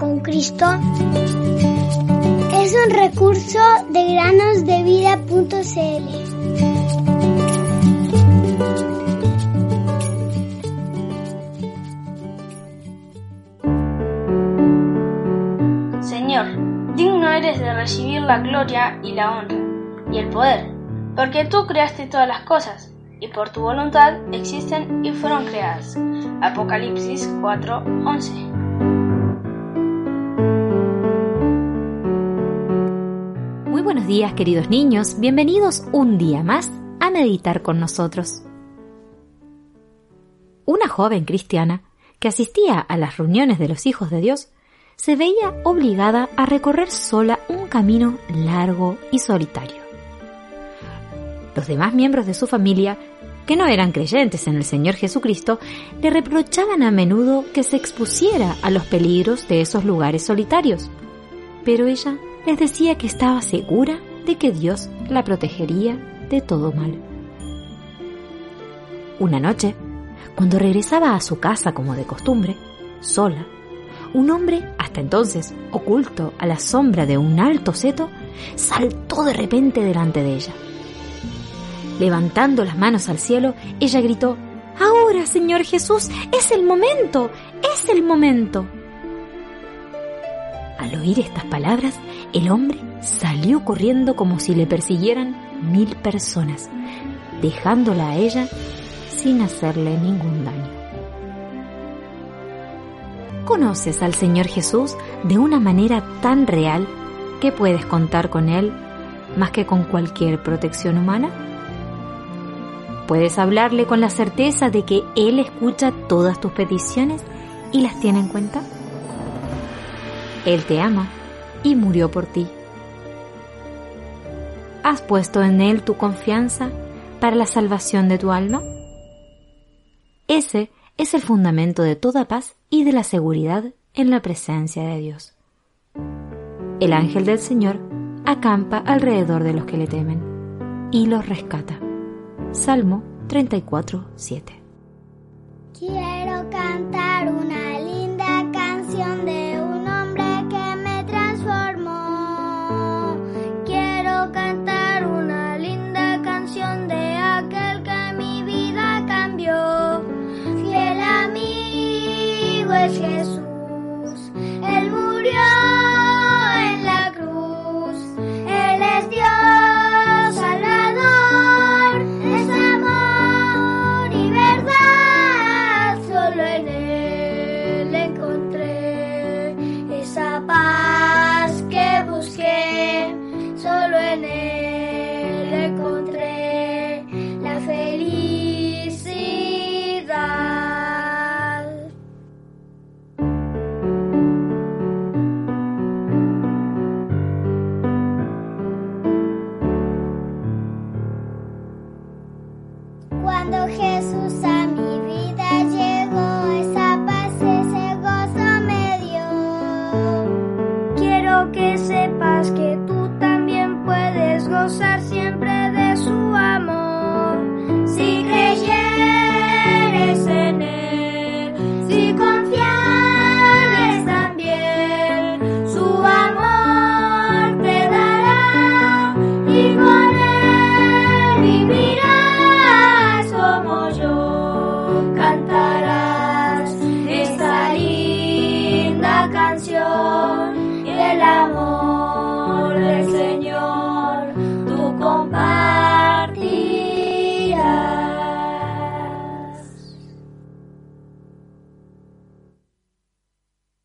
con Cristo es un recurso de granosdevida.cl. Señor, digno eres de recibir la gloria y la honra y el poder, porque tú creaste todas las cosas y por tu voluntad existen y fueron creadas. Apocalipsis 4:11 días queridos niños, bienvenidos un día más a meditar con nosotros. Una joven cristiana que asistía a las reuniones de los hijos de Dios se veía obligada a recorrer sola un camino largo y solitario. Los demás miembros de su familia, que no eran creyentes en el Señor Jesucristo, le reprochaban a menudo que se expusiera a los peligros de esos lugares solitarios. Pero ella les decía que estaba segura de que Dios la protegería de todo mal. Una noche, cuando regresaba a su casa como de costumbre, sola, un hombre, hasta entonces oculto a la sombra de un alto seto, saltó de repente delante de ella. Levantando las manos al cielo, ella gritó, Ahora, Señor Jesús, es el momento, es el momento. Al oír estas palabras, el hombre salió corriendo como si le persiguieran mil personas, dejándola a ella sin hacerle ningún daño. ¿Conoces al Señor Jesús de una manera tan real que puedes contar con Él más que con cualquier protección humana? Puedes hablarle con la certeza de que Él escucha todas tus peticiones y las tiene en cuenta. Él te ama y murió por ti. ¿Has puesto en Él tu confianza para la salvación de tu alma? Ese es el fundamento de toda paz y de la seguridad en la presencia de Dios. El ángel del Señor acampa alrededor de los que le temen y los rescata. Salmo 34, 7. Quiero cantar Jesus.